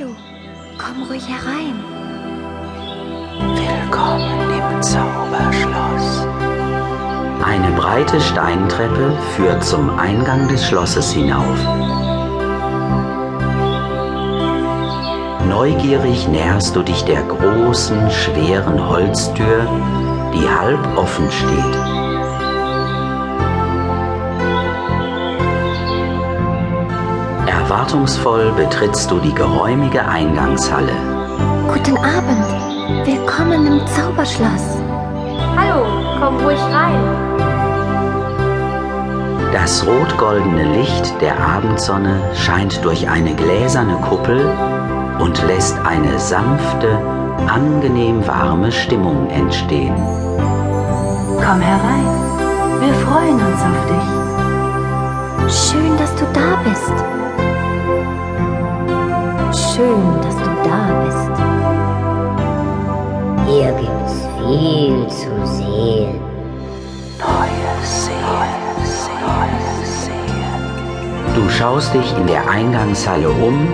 Hallo, komm ruhig herein. Willkommen im Zauberschloss. Eine breite Steintreppe führt zum Eingang des Schlosses hinauf. Neugierig näherst du dich der großen, schweren Holztür, die halb offen steht. Erwartungsvoll betrittst du die geräumige Eingangshalle. Guten Abend. Willkommen im Zauberschloss. Hallo, komm ruhig rein. Das rot-goldene Licht der Abendsonne scheint durch eine gläserne Kuppel und lässt eine sanfte, angenehm warme Stimmung entstehen. Komm herein. Wir freuen uns auf dich. Schön, dass du da bist. Schön, dass du da bist. Hier gibt's viel zu sehen. Neue Seen. Du schaust dich in der Eingangshalle um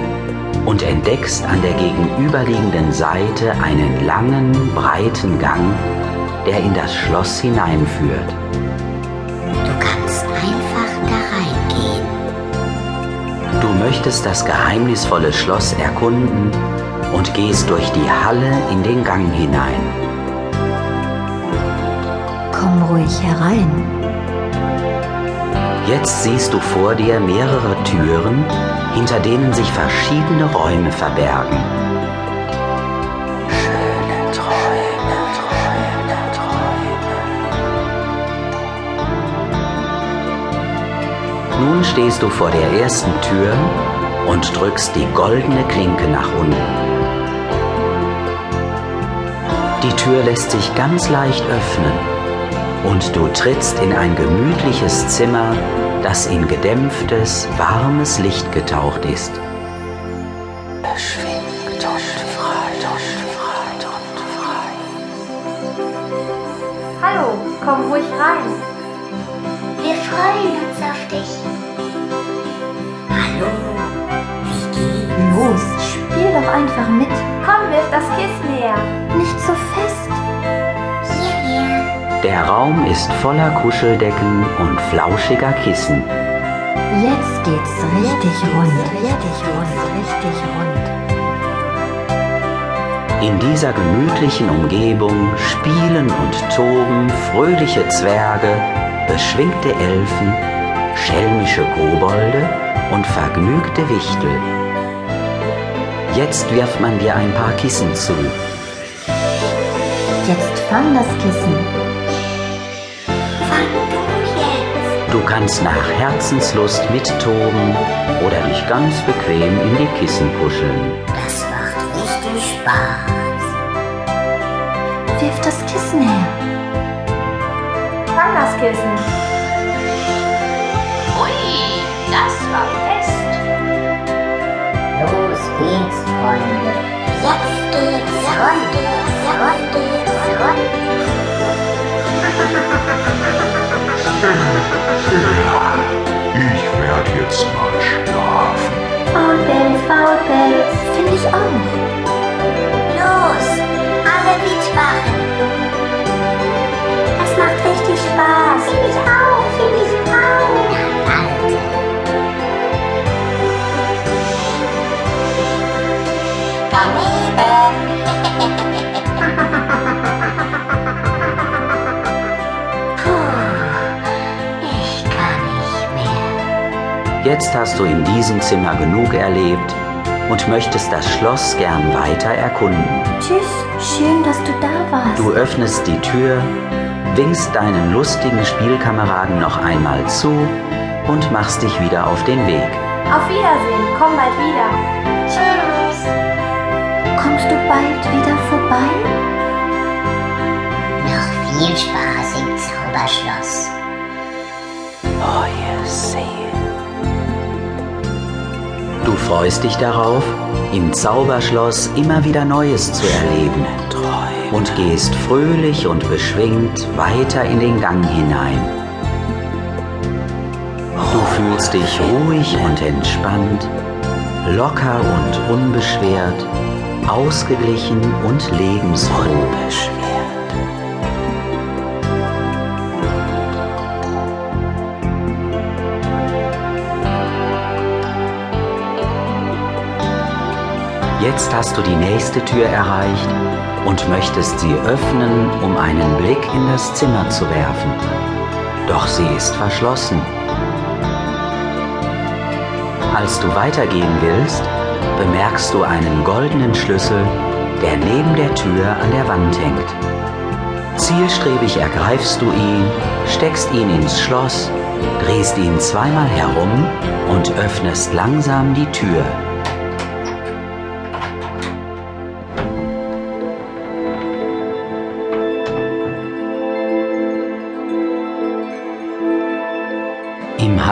und entdeckst an der gegenüberliegenden Seite einen langen, breiten Gang, der in das Schloss hineinführt. Möchtest das geheimnisvolle Schloss erkunden und gehst durch die Halle in den Gang hinein. Komm ruhig herein. Jetzt siehst du vor dir mehrere Türen, hinter denen sich verschiedene Räume verbergen. Nun stehst du vor der ersten Tür und drückst die goldene Klinke nach unten. Die Tür lässt sich ganz leicht öffnen und du trittst in ein gemütliches Zimmer, das in gedämpftes, warmes Licht getaucht ist. Hallo, komm ruhig rein. Wir freuen uns auf dich. Hallo, wie geht's? Los, spiel doch einfach mit. Komm, wirf das Kissen her. Nicht so fest. Der Raum ist voller Kuscheldecken und flauschiger Kissen. Jetzt geht's richtig rund. Richtig rund. Richtig rund. In dieser gemütlichen Umgebung spielen und toben fröhliche Zwerge, beschwingte Elfen, schelmische Kobolde und vergnügte Wichtel. Jetzt wirft man dir ein paar Kissen zu. Jetzt fang das Kissen. Fang du jetzt. Du kannst nach Herzenslust mittoben oder dich ganz bequem in die Kissen kuscheln. Das macht richtig Spaß. Wirf das Kissen her. Fang das Kissen. Das war fest. Los geht's, Freunde. Jetzt geht's rund, rund, rund. Ich werde jetzt mal schlafen. Faulpelz, Faulpelz. Finde ich auch. Los, alle mitmachen. Es macht richtig Spaß. Finde ich auch, finde ich auch. Jetzt hast du in diesem Zimmer genug erlebt und möchtest das Schloss gern weiter erkunden. Tschüss, schön, dass du da warst. Du öffnest die Tür, winkst deinen lustigen Spielkameraden noch einmal zu und machst dich wieder auf den Weg. Auf Wiedersehen, komm bald wieder. Tschüss. Kommst du bald wieder vorbei? Noch viel Spaß im Zauberschloss. Neue Seen. Du freust dich darauf, im Zauberschloss immer wieder Neues zu erleben und gehst fröhlich und beschwingt weiter in den Gang hinein. Du fühlst dich ruhig und entspannt locker und unbeschwert, ausgeglichen und lebensfroh. Jetzt hast du die nächste Tür erreicht und möchtest sie öffnen, um einen Blick in das Zimmer zu werfen. Doch sie ist verschlossen. Als du weitergehen willst, bemerkst du einen goldenen Schlüssel, der neben der Tür an der Wand hängt. Zielstrebig ergreifst du ihn, steckst ihn ins Schloss, drehst ihn zweimal herum und öffnest langsam die Tür.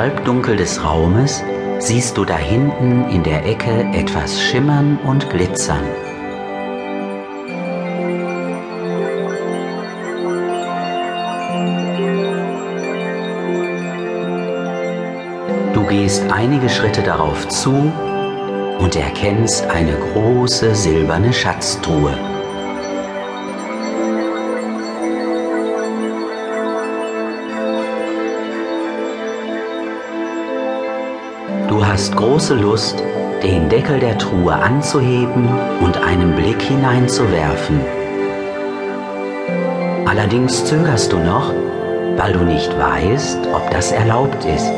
Halbdunkel des Raumes siehst du da hinten in der Ecke etwas schimmern und glitzern. Du gehst einige Schritte darauf zu und erkennst eine große silberne Schatztruhe. Du hast große Lust, den Deckel der Truhe anzuheben und einen Blick hineinzuwerfen. Allerdings zögerst du noch, weil du nicht weißt, ob das erlaubt ist.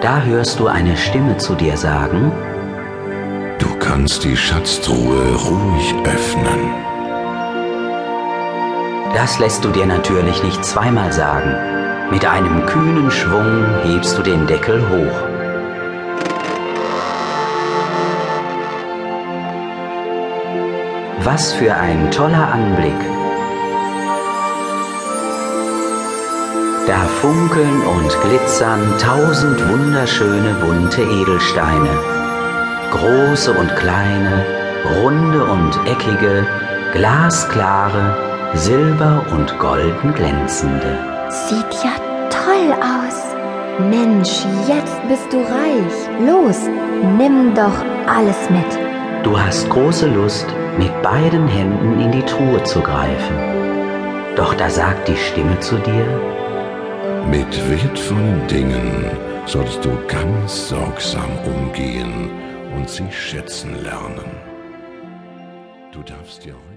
Da hörst du eine Stimme zu dir sagen, Du kannst die Schatztruhe ruhig öffnen. Das lässt du dir natürlich nicht zweimal sagen. Mit einem kühnen Schwung hebst du den Deckel hoch. Was für ein toller Anblick. Da funkeln und glitzern tausend wunderschöne bunte Edelsteine. Große und kleine, runde und eckige, glasklare, silber und golden glänzende. Sieht ja toll aus. Mensch, jetzt bist du reich. Los, nimm doch alles mit. Du hast große Lust, mit beiden Händen in die Truhe zu greifen. Doch da sagt die Stimme zu dir, Mit wertvollen Dingen solltest du ganz sorgsam umgehen und sie schätzen lernen. Du darfst dir heute